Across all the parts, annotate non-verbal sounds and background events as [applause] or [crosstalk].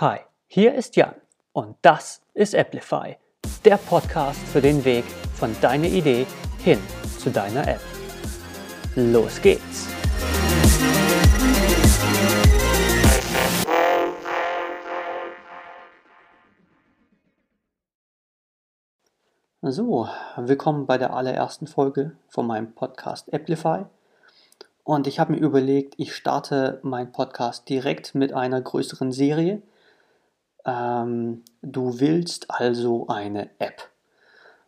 Hi, hier ist Jan und das ist Applify, der Podcast für den Weg von deiner Idee hin zu deiner App. Los geht's! So, willkommen bei der allerersten Folge von meinem Podcast Applify. Und ich habe mir überlegt, ich starte meinen Podcast direkt mit einer größeren Serie. Ähm, du willst also eine App.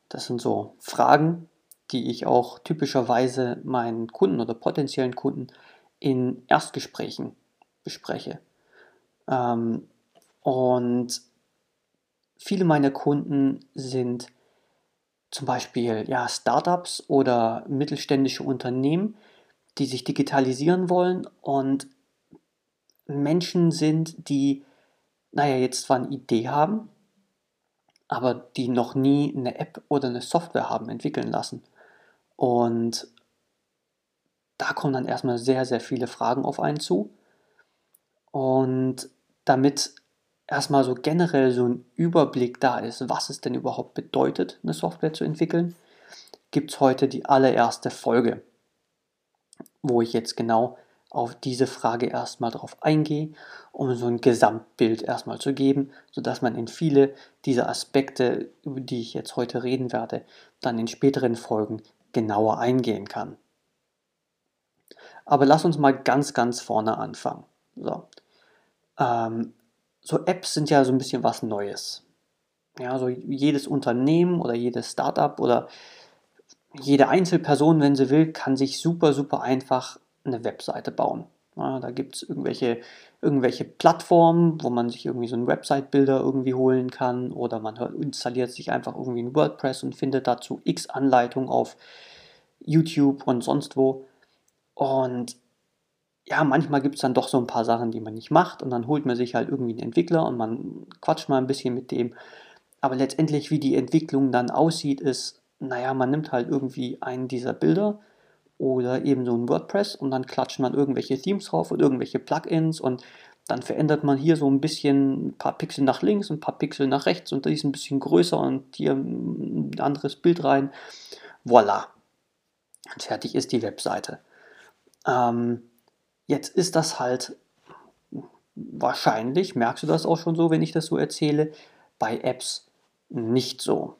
Das sind so Fragen, die ich auch typischerweise meinen Kunden oder potenziellen Kunden in Erstgesprächen bespreche. Ähm, und viele meiner Kunden sind zum Beispiel ja, Startups oder mittelständische Unternehmen, die sich digitalisieren wollen und Menschen sind, die, naja, jetzt zwar eine Idee haben, aber die noch nie eine App oder eine Software haben entwickeln lassen. Und da kommen dann erstmal sehr, sehr viele Fragen auf einen zu. Und damit erstmal so generell so ein Überblick da ist, was es denn überhaupt bedeutet, eine Software zu entwickeln, gibt es heute die allererste Folge wo ich jetzt genau auf diese Frage erstmal drauf eingehe, um so ein Gesamtbild erstmal zu geben, sodass man in viele dieser Aspekte, über die ich jetzt heute reden werde, dann in späteren Folgen genauer eingehen kann. Aber lass uns mal ganz, ganz vorne anfangen. So, ähm, so Apps sind ja so ein bisschen was Neues. Ja, so jedes Unternehmen oder jedes Startup oder jede Einzelperson, wenn sie will, kann sich super, super einfach eine Webseite bauen. Ja, da gibt es irgendwelche, irgendwelche Plattformen, wo man sich irgendwie so einen Website-Builder irgendwie holen kann oder man installiert sich einfach irgendwie ein WordPress und findet dazu x Anleitungen auf YouTube und sonst wo. Und ja, manchmal gibt es dann doch so ein paar Sachen, die man nicht macht und dann holt man sich halt irgendwie einen Entwickler und man quatscht mal ein bisschen mit dem. Aber letztendlich, wie die Entwicklung dann aussieht, ist naja, man nimmt halt irgendwie einen dieser Bilder oder eben so ein WordPress und dann klatscht man irgendwelche Themes drauf und irgendwelche Plugins und dann verändert man hier so ein bisschen ein paar Pixel nach links, ein paar Pixel nach rechts und die ist ein bisschen größer und hier ein anderes Bild rein. Voila. Und fertig ist die Webseite. Ähm, jetzt ist das halt wahrscheinlich, merkst du das auch schon so, wenn ich das so erzähle, bei Apps nicht so.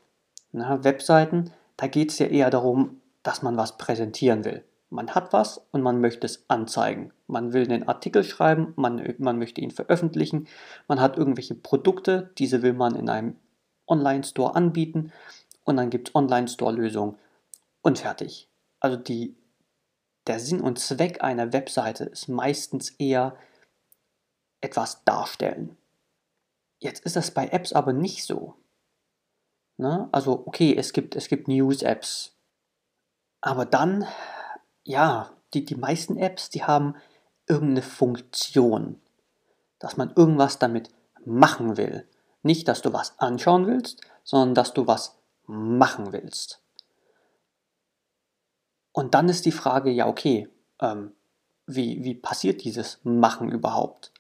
Na, Webseiten, da geht es ja eher darum, dass man was präsentieren will. Man hat was und man möchte es anzeigen. Man will einen Artikel schreiben, man, man möchte ihn veröffentlichen, man hat irgendwelche Produkte, diese will man in einem Online-Store anbieten und dann gibt es Online-Store-Lösungen und fertig. Also die, der Sinn und Zweck einer Webseite ist meistens eher etwas darstellen. Jetzt ist das bei Apps aber nicht so. Ne? Also okay, es gibt, es gibt News-Apps. Aber dann, ja, die, die meisten Apps, die haben irgendeine Funktion, dass man irgendwas damit machen will. Nicht, dass du was anschauen willst, sondern dass du was machen willst. Und dann ist die Frage, ja, okay, ähm, wie, wie passiert dieses Machen überhaupt?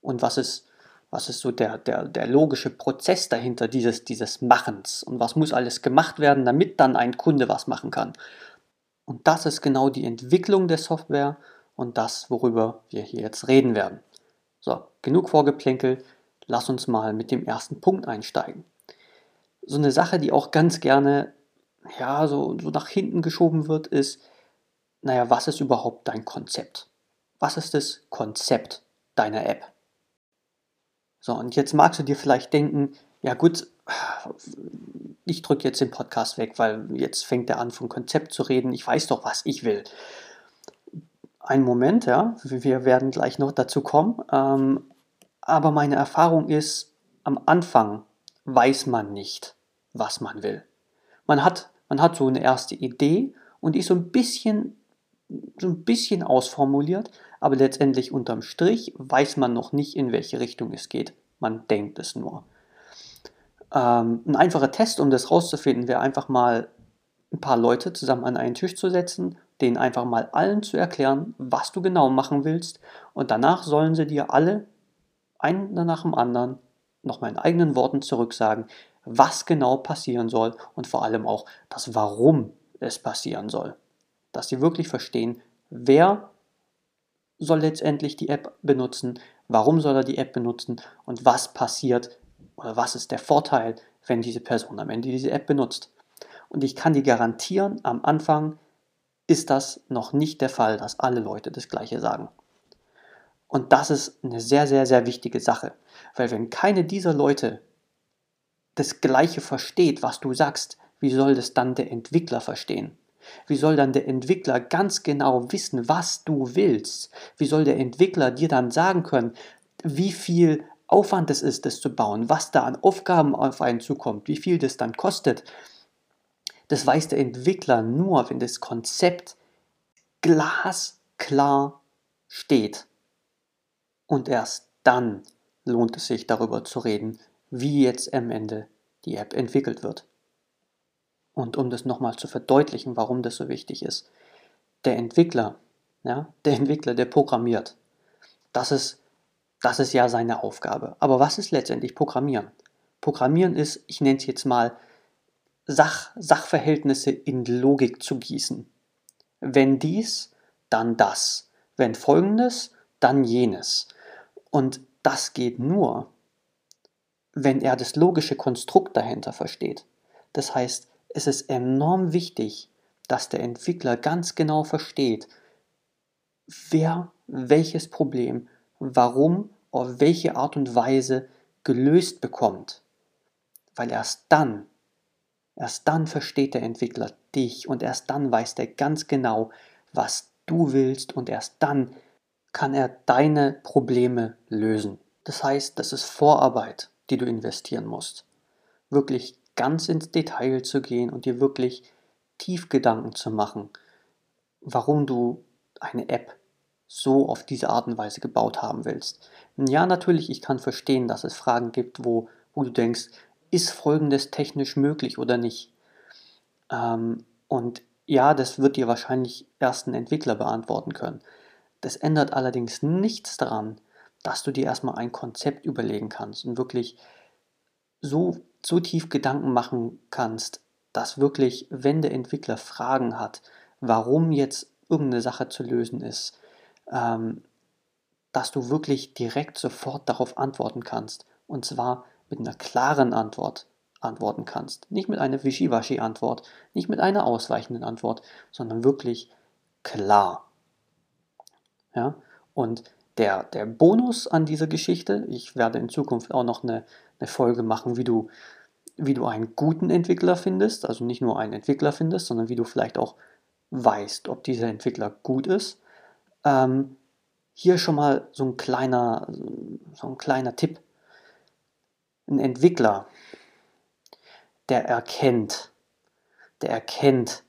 Und was ist, was ist so der, der, der logische Prozess dahinter dieses, dieses Machens und was muss alles gemacht werden, damit dann ein Kunde was machen kann. Und das ist genau die Entwicklung der Software und das, worüber wir hier jetzt reden werden. So, genug Vorgeplänkel, lass uns mal mit dem ersten Punkt einsteigen. So eine Sache, die auch ganz gerne ja, so, so nach hinten geschoben wird, ist, naja, was ist überhaupt dein Konzept? Was ist das Konzept deiner App? So, und jetzt magst du dir vielleicht denken, ja gut, ich drücke jetzt den Podcast weg, weil jetzt fängt er an, vom Konzept zu reden. Ich weiß doch, was ich will. Ein Moment, ja, wir werden gleich noch dazu kommen. Ähm, aber meine Erfahrung ist, am Anfang weiß man nicht, was man will. Man hat, man hat so eine erste Idee und die ist so ein bisschen, so ein bisschen ausformuliert, aber letztendlich unterm Strich weiß man noch nicht, in welche Richtung es geht. Man denkt es nur. Ähm, ein einfacher Test, um das rauszufinden, wäre einfach mal ein paar Leute zusammen an einen Tisch zu setzen, denen einfach mal allen zu erklären, was du genau machen willst und danach sollen sie dir alle einen nach dem anderen nochmal in eigenen Worten zurücksagen, was genau passieren soll und vor allem auch das Warum es passieren soll. Dass sie wirklich verstehen, wer soll letztendlich die App benutzen, warum soll er die App benutzen und was passiert oder was ist der Vorteil, wenn diese Person am Ende diese App benutzt. Und ich kann dir garantieren, am Anfang ist das noch nicht der Fall, dass alle Leute das gleiche sagen. Und das ist eine sehr, sehr, sehr wichtige Sache. Weil wenn keine dieser Leute das Gleiche versteht, was du sagst, wie soll das dann der Entwickler verstehen? Wie soll dann der Entwickler ganz genau wissen, was du willst? Wie soll der Entwickler dir dann sagen können, wie viel Aufwand es ist, das zu bauen, was da an Aufgaben auf einen zukommt, wie viel das dann kostet? Das weiß der Entwickler nur, wenn das Konzept glasklar steht. Und erst dann lohnt es sich darüber zu reden, wie jetzt am Ende die App entwickelt wird. Und um das nochmal zu verdeutlichen, warum das so wichtig ist, der Entwickler, ja, der Entwickler, der programmiert, das ist, das ist ja seine Aufgabe. Aber was ist letztendlich Programmieren? Programmieren ist, ich nenne es jetzt mal, Sach, Sachverhältnisse in Logik zu gießen. Wenn dies, dann das. Wenn folgendes, dann jenes. Und das geht nur, wenn er das logische Konstrukt dahinter versteht. Das heißt, es ist enorm wichtig, dass der Entwickler ganz genau versteht, wer welches Problem, warum, auf welche Art und Weise gelöst bekommt. Weil erst dann, erst dann versteht der Entwickler dich und erst dann weiß er ganz genau, was du willst und erst dann kann er deine Probleme lösen. Das heißt, das ist Vorarbeit, die du investieren musst. Wirklich ganz ins Detail zu gehen und dir wirklich tief Gedanken zu machen, warum du eine App so auf diese Art und Weise gebaut haben willst. Ja, natürlich, ich kann verstehen, dass es Fragen gibt, wo, wo du denkst, ist Folgendes technisch möglich oder nicht? Ähm, und ja, das wird dir wahrscheinlich erst ein Entwickler beantworten können. Das ändert allerdings nichts daran, dass du dir erstmal ein Konzept überlegen kannst und wirklich so, so tief Gedanken machen kannst, dass wirklich, wenn der Entwickler Fragen hat, warum jetzt irgendeine Sache zu lösen ist, ähm, dass du wirklich direkt sofort darauf antworten kannst. Und zwar mit einer klaren Antwort antworten kannst. Nicht mit einer Wischiwaschi-Antwort, nicht mit einer ausweichenden Antwort, sondern wirklich klar. Ja? Und der, der Bonus an dieser Geschichte, ich werde in Zukunft auch noch eine, eine Folge machen, wie du, wie du einen guten Entwickler findest, also nicht nur einen Entwickler findest, sondern wie du vielleicht auch weißt, ob dieser Entwickler gut ist. Ähm, hier schon mal so ein kleiner, so ein kleiner Tipp. Ein Entwickler, der erkennt, der erkennt,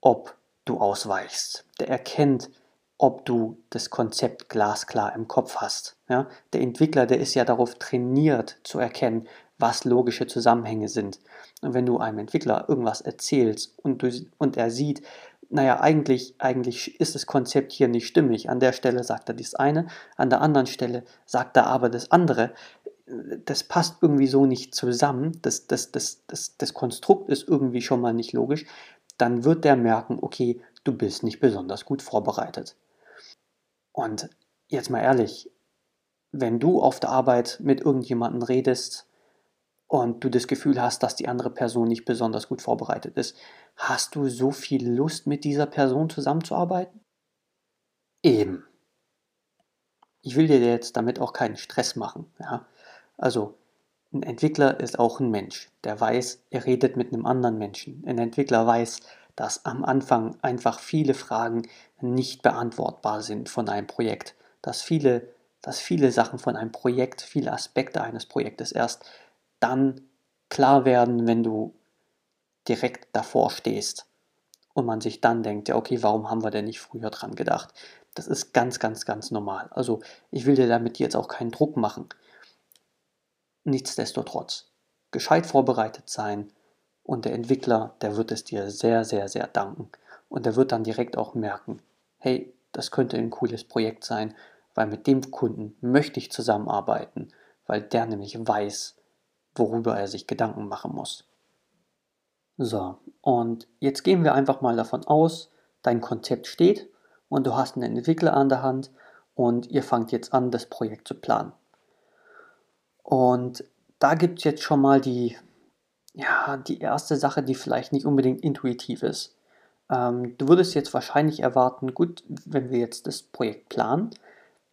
ob du ausweichst. Der erkennt, ob du das Konzept glasklar im Kopf hast. Ja? Der Entwickler, der ist ja darauf trainiert zu erkennen, was logische Zusammenhänge sind. Und wenn du einem Entwickler irgendwas erzählst und, du, und er sieht, naja, eigentlich, eigentlich ist das Konzept hier nicht stimmig. An der Stelle sagt er das eine, an der anderen Stelle sagt er aber das andere. Das passt irgendwie so nicht zusammen. Das, das, das, das, das Konstrukt ist irgendwie schon mal nicht logisch. Dann wird der merken, okay, du bist nicht besonders gut vorbereitet. Und jetzt mal ehrlich, wenn du auf der Arbeit mit irgendjemandem redest und du das Gefühl hast, dass die andere Person nicht besonders gut vorbereitet ist, hast du so viel Lust, mit dieser Person zusammenzuarbeiten? Eben. Ich will dir jetzt damit auch keinen Stress machen. Ja? Also, ein Entwickler ist auch ein Mensch, der weiß, er redet mit einem anderen Menschen. Ein Entwickler weiß, dass am Anfang einfach viele Fragen nicht beantwortbar sind von einem Projekt, dass viele, dass viele Sachen von einem Projekt, viele Aspekte eines Projektes erst dann klar werden, wenn du direkt davor stehst und man sich dann denkt, ja okay, warum haben wir denn nicht früher dran gedacht? Das ist ganz, ganz, ganz normal. Also ich will dir damit jetzt auch keinen Druck machen. Nichtsdestotrotz, gescheit vorbereitet sein, und der Entwickler, der wird es dir sehr, sehr, sehr danken. Und der wird dann direkt auch merken, hey, das könnte ein cooles Projekt sein, weil mit dem Kunden möchte ich zusammenarbeiten, weil der nämlich weiß, worüber er sich Gedanken machen muss. So, und jetzt gehen wir einfach mal davon aus, dein Konzept steht und du hast einen Entwickler an der Hand und ihr fangt jetzt an, das Projekt zu planen. Und da gibt es jetzt schon mal die, ja, die erste Sache, die vielleicht nicht unbedingt intuitiv ist. Ähm, du würdest jetzt wahrscheinlich erwarten, gut, wenn wir jetzt das Projekt planen,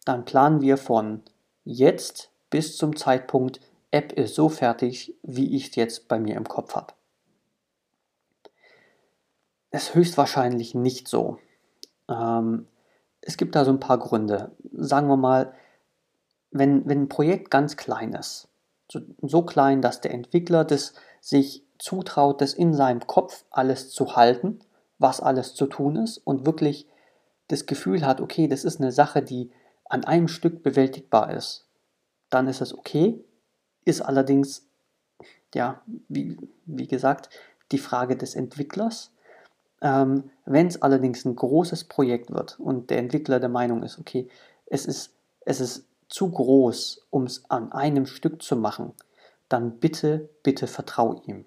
dann planen wir von jetzt bis zum Zeitpunkt, App ist so fertig, wie ich es jetzt bei mir im Kopf habe. Ist höchstwahrscheinlich nicht so. Ähm, es gibt da so ein paar Gründe. Sagen wir mal, wenn, wenn ein Projekt ganz klein ist, so, so klein, dass der Entwickler das sich zutraut, das in seinem Kopf alles zu halten, was alles zu tun ist und wirklich das Gefühl hat, okay, das ist eine Sache, die an einem Stück bewältigbar ist, dann ist es okay. Ist allerdings, ja, wie, wie gesagt, die Frage des Entwicklers. Ähm, Wenn es allerdings ein großes Projekt wird und der Entwickler der Meinung ist, okay, es ist, es ist zu groß, um es an einem Stück zu machen, dann bitte, bitte vertrau ihm.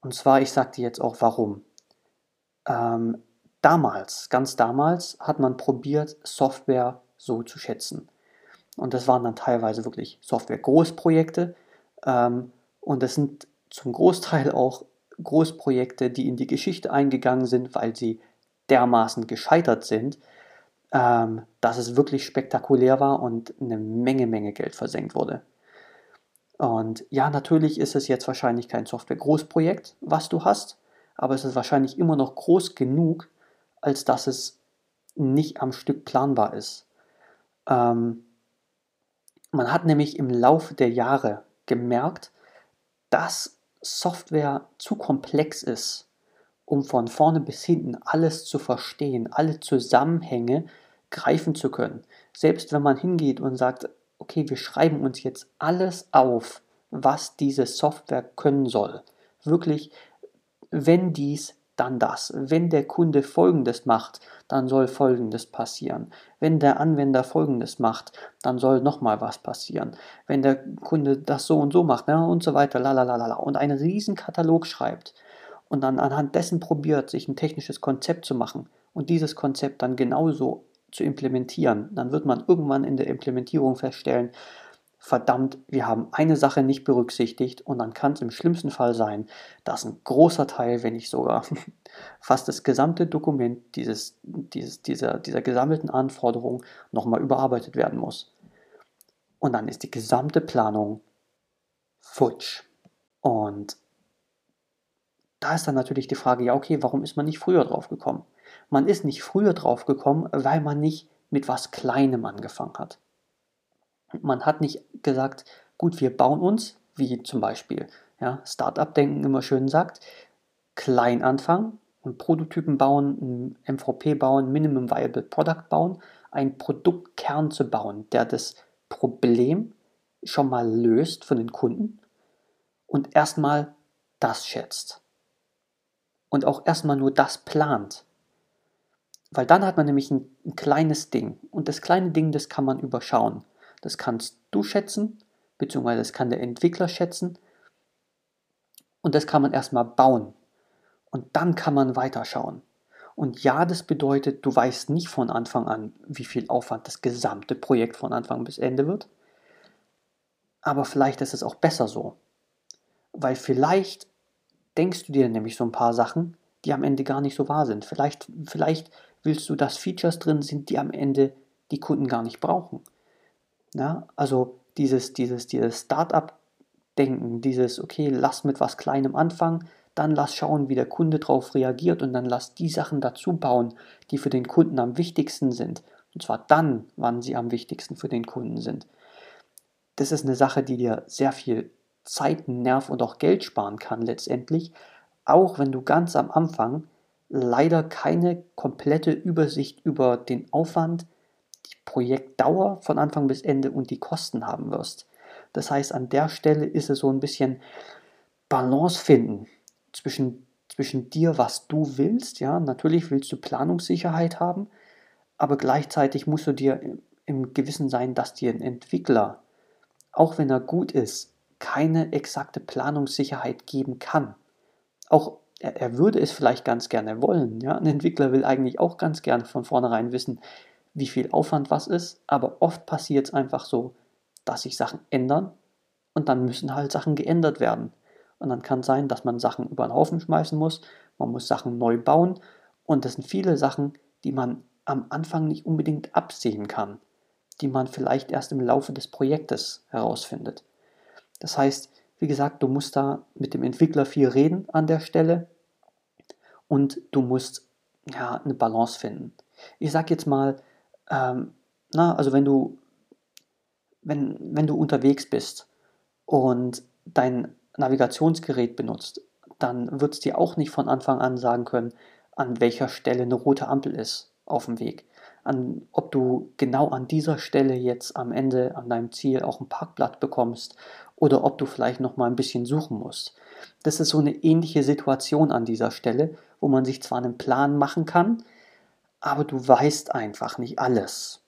Und zwar, ich sage dir jetzt auch warum. Ähm, damals, ganz damals, hat man probiert, Software so zu schätzen. Und das waren dann teilweise wirklich Software-Großprojekte. Ähm, und das sind zum Großteil auch Großprojekte, die in die Geschichte eingegangen sind, weil sie dermaßen gescheitert sind, ähm, dass es wirklich spektakulär war und eine Menge, Menge Geld versenkt wurde. Und ja, natürlich ist es jetzt wahrscheinlich kein Software-Großprojekt, was du hast, aber es ist wahrscheinlich immer noch groß genug, als dass es nicht am Stück planbar ist. Ähm, man hat nämlich im Laufe der Jahre gemerkt, dass Software zu komplex ist, um von vorne bis hinten alles zu verstehen, alle Zusammenhänge greifen zu können. Selbst wenn man hingeht und sagt, okay, wir schreiben uns jetzt alles auf, was diese Software können soll. Wirklich, wenn dies dann das. Wenn der Kunde Folgendes macht, dann soll Folgendes passieren. Wenn der Anwender Folgendes macht, dann soll nochmal was passieren. Wenn der Kunde das so und so macht ne, und so weiter, lalalala, und einen riesen Katalog schreibt und dann anhand dessen probiert, sich ein technisches Konzept zu machen und dieses Konzept dann genauso zu implementieren, dann wird man irgendwann in der Implementierung feststellen, verdammt, wir haben eine Sache nicht berücksichtigt und dann kann es im schlimmsten Fall sein, dass ein großer Teil, wenn nicht sogar [laughs] fast das gesamte Dokument dieses, dieses, dieser, dieser gesammelten Anforderungen nochmal überarbeitet werden muss. Und dann ist die gesamte Planung futsch. Und da ist dann natürlich die Frage, ja, okay, warum ist man nicht früher drauf gekommen? Man ist nicht früher drauf gekommen, weil man nicht mit was Kleinem angefangen hat. Man hat nicht gesagt, gut, wir bauen uns, wie zum Beispiel ja, Startup-Denken immer schön sagt, klein anfangen und Prototypen bauen, MVP bauen, Minimum Viable Product bauen, einen Produktkern zu bauen, der das Problem schon mal löst für den Kunden und erstmal das schätzt. Und auch erstmal nur das plant. Weil dann hat man nämlich ein, ein kleines Ding. Und das kleine Ding, das kann man überschauen. Das kannst du schätzen, beziehungsweise das kann der Entwickler schätzen. Und das kann man erstmal bauen. Und dann kann man weiterschauen. Und ja, das bedeutet, du weißt nicht von Anfang an, wie viel Aufwand das gesamte Projekt von Anfang bis Ende wird. Aber vielleicht ist es auch besser so. Weil vielleicht denkst du dir nämlich so ein paar Sachen, die am Ende gar nicht so wahr sind. Vielleicht, vielleicht willst du, dass Features drin sind, die am Ende die Kunden gar nicht brauchen. Ja, also dieses, dieses, dieses Start-up-Denken, dieses, okay, lass mit was Kleinem anfangen, dann lass schauen, wie der Kunde darauf reagiert und dann lass die Sachen dazu bauen, die für den Kunden am wichtigsten sind. Und zwar dann, wann sie am wichtigsten für den Kunden sind. Das ist eine Sache, die dir sehr viel Zeit, Nerv und auch Geld sparen kann letztendlich, auch wenn du ganz am Anfang leider keine komplette Übersicht über den Aufwand, Projektdauer von Anfang bis Ende und die Kosten haben wirst. Das heißt, an der Stelle ist es so ein bisschen Balance finden zwischen, zwischen dir, was du willst. Ja, natürlich willst du Planungssicherheit haben, aber gleichzeitig musst du dir im Gewissen sein, dass dir ein Entwickler, auch wenn er gut ist, keine exakte Planungssicherheit geben kann. Auch er, er würde es vielleicht ganz gerne wollen. Ja? Ein Entwickler will eigentlich auch ganz gerne von vornherein wissen, wie viel Aufwand was ist, aber oft passiert es einfach so, dass sich Sachen ändern und dann müssen halt Sachen geändert werden. Und dann kann es sein, dass man Sachen über den Haufen schmeißen muss, man muss Sachen neu bauen und das sind viele Sachen, die man am Anfang nicht unbedingt absehen kann, die man vielleicht erst im Laufe des Projektes herausfindet. Das heißt, wie gesagt, du musst da mit dem Entwickler viel reden an der Stelle und du musst ja eine Balance finden. Ich sag jetzt mal, ähm, na, also wenn du, wenn, wenn du unterwegs bist und dein Navigationsgerät benutzt, dann wird es dir auch nicht von Anfang an sagen können, an welcher Stelle eine rote Ampel ist auf dem Weg. An, ob du genau an dieser Stelle jetzt am Ende an deinem Ziel auch ein Parkblatt bekommst oder ob du vielleicht noch mal ein bisschen suchen musst. Das ist so eine ähnliche Situation an dieser Stelle, wo man sich zwar einen Plan machen kann, aber du weißt einfach nicht alles.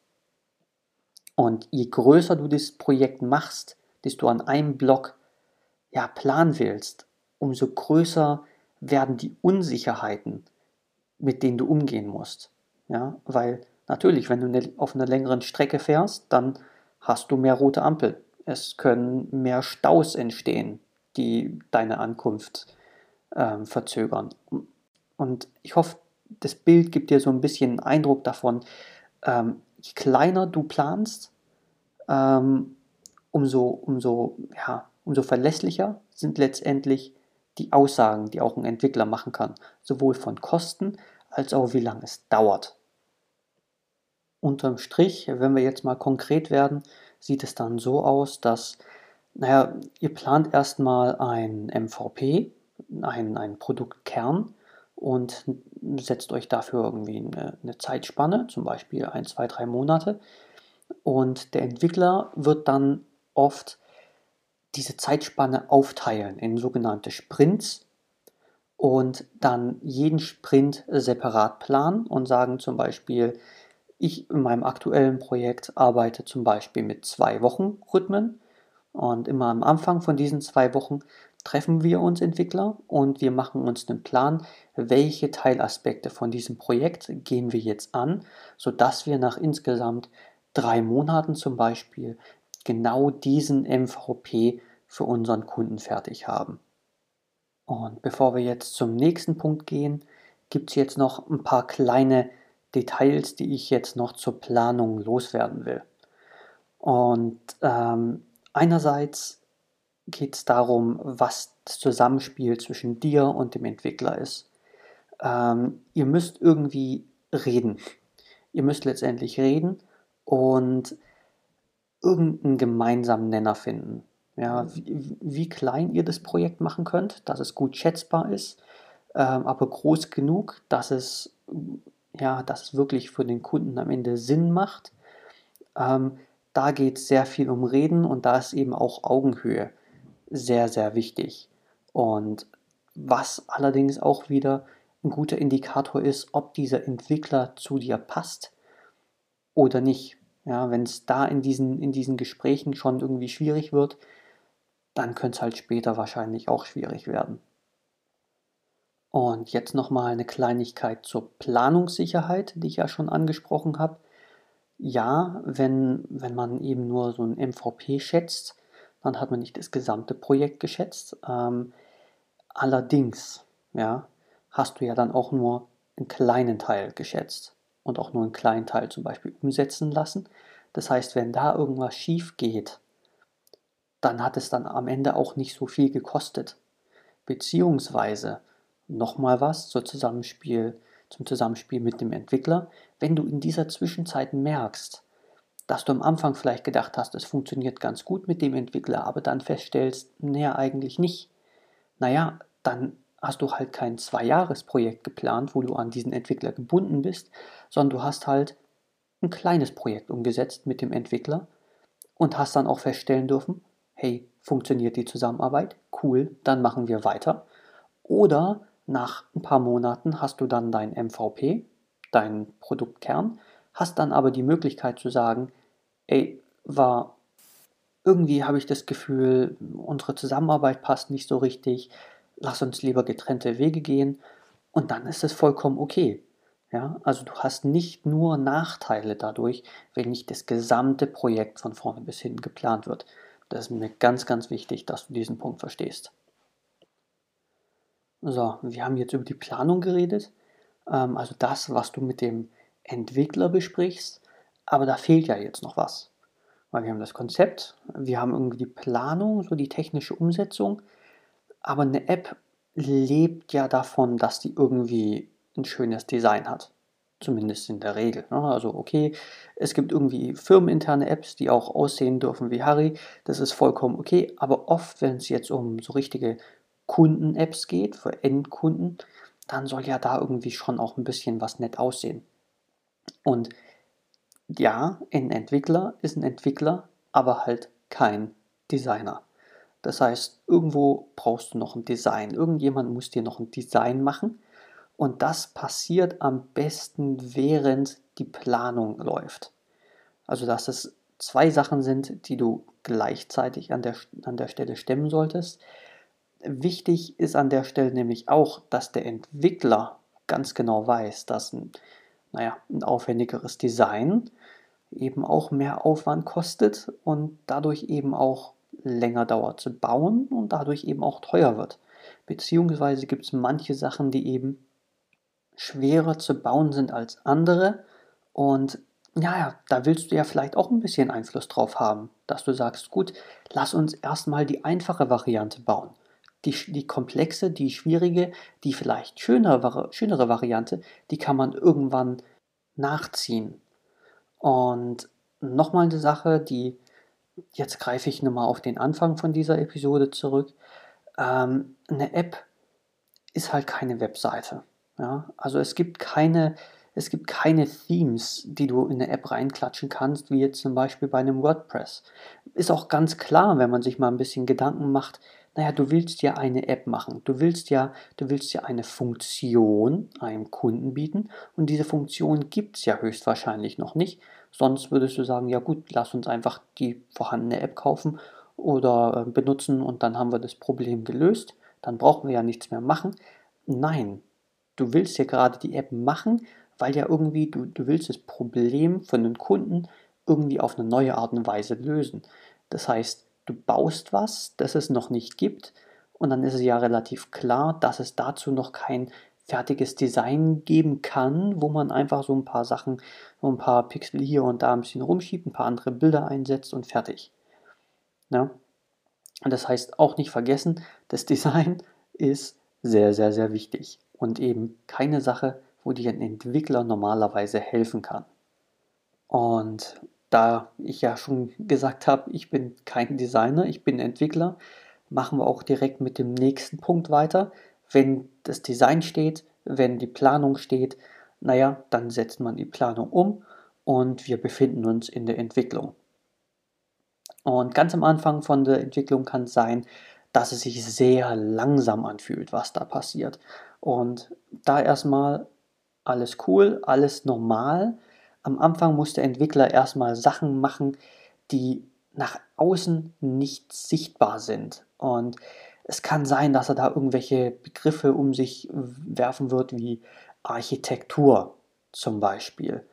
Und je größer du das Projekt machst, du an einem Block ja, planen willst, umso größer werden die Unsicherheiten, mit denen du umgehen musst. Ja, weil natürlich, wenn du ne, auf einer längeren Strecke fährst, dann hast du mehr rote Ampel. Es können mehr Staus entstehen, die deine Ankunft ähm, verzögern. Und ich hoffe, das Bild gibt dir so ein bisschen einen Eindruck davon, ähm, je kleiner du planst, ähm, umso, umso, ja, umso verlässlicher sind letztendlich die Aussagen, die auch ein Entwickler machen kann, sowohl von Kosten als auch wie lange es dauert. Unterm Strich, wenn wir jetzt mal konkret werden, sieht es dann so aus, dass, naja, ihr plant erstmal ein MVP, ein, ein Produktkern und setzt euch dafür irgendwie eine, eine Zeitspanne, zum Beispiel ein, zwei, drei Monate. Und der Entwickler wird dann oft diese Zeitspanne aufteilen in sogenannte Sprints und dann jeden Sprint separat planen und sagen zum Beispiel, ich in meinem aktuellen Projekt arbeite zum Beispiel mit zwei Wochen Rhythmen und immer am Anfang von diesen zwei Wochen treffen wir uns Entwickler und wir machen uns einen Plan, welche Teilaspekte von diesem Projekt gehen wir jetzt an, sodass wir nach insgesamt drei Monaten zum Beispiel genau diesen MVP für unseren Kunden fertig haben. Und bevor wir jetzt zum nächsten Punkt gehen, gibt es jetzt noch ein paar kleine Details, die ich jetzt noch zur Planung loswerden will. Und ähm, einerseits geht es darum, was das Zusammenspiel zwischen dir und dem Entwickler ist. Ähm, ihr müsst irgendwie reden. Ihr müsst letztendlich reden und irgendeinen gemeinsamen Nenner finden. Ja, wie, wie, klein ihr das Projekt machen könnt, dass es gut schätzbar ist, ähm, aber groß genug, dass es, ja, dass es wirklich für den Kunden am Ende Sinn macht. Ähm, da geht es sehr viel um Reden und da ist eben auch Augenhöhe sehr, sehr wichtig. Und was allerdings auch wieder ein guter Indikator ist, ob dieser Entwickler zu dir passt oder nicht. Ja, wenn es da in diesen, in diesen Gesprächen schon irgendwie schwierig wird, dann könnte es halt später wahrscheinlich auch schwierig werden. Und jetzt nochmal eine Kleinigkeit zur Planungssicherheit, die ich ja schon angesprochen habe. Ja, wenn, wenn man eben nur so ein MVP schätzt, dann hat man nicht das gesamte Projekt geschätzt. Ähm, allerdings, ja, hast du ja dann auch nur einen kleinen Teil geschätzt und auch nur einen kleinen Teil zum Beispiel umsetzen lassen. Das heißt, wenn da irgendwas schief geht, dann hat es dann am Ende auch nicht so viel gekostet. Beziehungsweise nochmal was zur Zusammenspiel, zum Zusammenspiel mit dem Entwickler. Wenn du in dieser Zwischenzeit merkst, dass du am Anfang vielleicht gedacht hast, es funktioniert ganz gut mit dem Entwickler, aber dann feststellst, naja, eigentlich nicht. Naja, dann hast du halt kein Zwei-Jahres-Projekt geplant, wo du an diesen Entwickler gebunden bist, sondern du hast halt ein kleines Projekt umgesetzt mit dem Entwickler und hast dann auch feststellen dürfen, hey, funktioniert die Zusammenarbeit? Cool, dann machen wir weiter. Oder nach ein paar Monaten hast du dann dein MVP, deinen Produktkern, hast dann aber die Möglichkeit zu sagen, ey, war irgendwie habe ich das Gefühl, unsere Zusammenarbeit passt nicht so richtig, lass uns lieber getrennte Wege gehen und dann ist es vollkommen okay. Ja, also du hast nicht nur Nachteile dadurch, wenn nicht das gesamte Projekt von vorne bis hinten geplant wird. Das ist mir ganz, ganz wichtig, dass du diesen Punkt verstehst. So, wir haben jetzt über die Planung geredet, ähm, also das, was du mit dem Entwickler besprichst, aber da fehlt ja jetzt noch was. Weil wir haben das Konzept, wir haben irgendwie die Planung, so die technische Umsetzung, aber eine App lebt ja davon, dass die irgendwie ein schönes Design hat. Zumindest in der Regel. Ne? Also okay, es gibt irgendwie firmeninterne Apps, die auch aussehen dürfen wie Harry. Das ist vollkommen okay. Aber oft, wenn es jetzt um so richtige Kunden-Apps geht, für Endkunden, dann soll ja da irgendwie schon auch ein bisschen was nett aussehen. Und ja, ein Entwickler ist ein Entwickler, aber halt kein Designer. Das heißt, irgendwo brauchst du noch ein Design. Irgendjemand muss dir noch ein Design machen. Und das passiert am besten, während die Planung läuft. Also, dass es zwei Sachen sind, die du gleichzeitig an der, an der Stelle stemmen solltest. Wichtig ist an der Stelle nämlich auch, dass der Entwickler ganz genau weiß, dass ein, naja, ein aufwendigeres Design eben auch mehr Aufwand kostet und dadurch eben auch länger dauert zu bauen und dadurch eben auch teuer wird. Beziehungsweise gibt es manche Sachen, die eben schwerer zu bauen sind als andere und ja, da willst du ja vielleicht auch ein bisschen Einfluss drauf haben, dass du sagst, gut, lass uns erstmal die einfache Variante bauen. Die, die komplexe, die schwierige, die vielleicht schönere, schönere Variante, die kann man irgendwann nachziehen. Und nochmal eine Sache, die jetzt greife ich nochmal auf den Anfang von dieser Episode zurück. Ähm, eine App ist halt keine Webseite. Ja? Also es gibt keine, es gibt keine Themes, die du in eine App reinklatschen kannst, wie jetzt zum Beispiel bei einem WordPress. Ist auch ganz klar, wenn man sich mal ein bisschen Gedanken macht, naja, du willst ja eine App machen. Du willst ja, du willst ja eine Funktion einem Kunden bieten und diese Funktion gibt es ja höchstwahrscheinlich noch nicht. Sonst würdest du sagen, ja gut, lass uns einfach die vorhandene App kaufen oder äh, benutzen und dann haben wir das Problem gelöst. Dann brauchen wir ja nichts mehr machen. Nein, du willst ja gerade die App machen, weil ja irgendwie du, du willst das Problem von den Kunden irgendwie auf eine neue Art und Weise lösen. Das heißt, du baust was, das es noch nicht gibt und dann ist es ja relativ klar, dass es dazu noch kein fertiges Design geben kann, wo man einfach so ein paar Sachen, so ein paar Pixel hier und da ein bisschen rumschiebt, ein paar andere Bilder einsetzt und fertig. Ja? Und das heißt auch nicht vergessen, das Design ist sehr, sehr, sehr wichtig und eben keine Sache, wo dir ein Entwickler normalerweise helfen kann. Und da ich ja schon gesagt habe, ich bin kein Designer, ich bin Entwickler, machen wir auch direkt mit dem nächsten Punkt weiter. Wenn das Design steht, wenn die Planung steht, naja, dann setzt man die Planung um und wir befinden uns in der Entwicklung. Und ganz am Anfang von der Entwicklung kann es sein, dass es sich sehr langsam anfühlt, was da passiert. Und da erstmal alles cool, alles normal, am Anfang muss der Entwickler erstmal Sachen machen, die nach außen nicht sichtbar sind. Und es kann sein, dass er da irgendwelche Begriffe um sich werfen wird, wie Architektur zum Beispiel.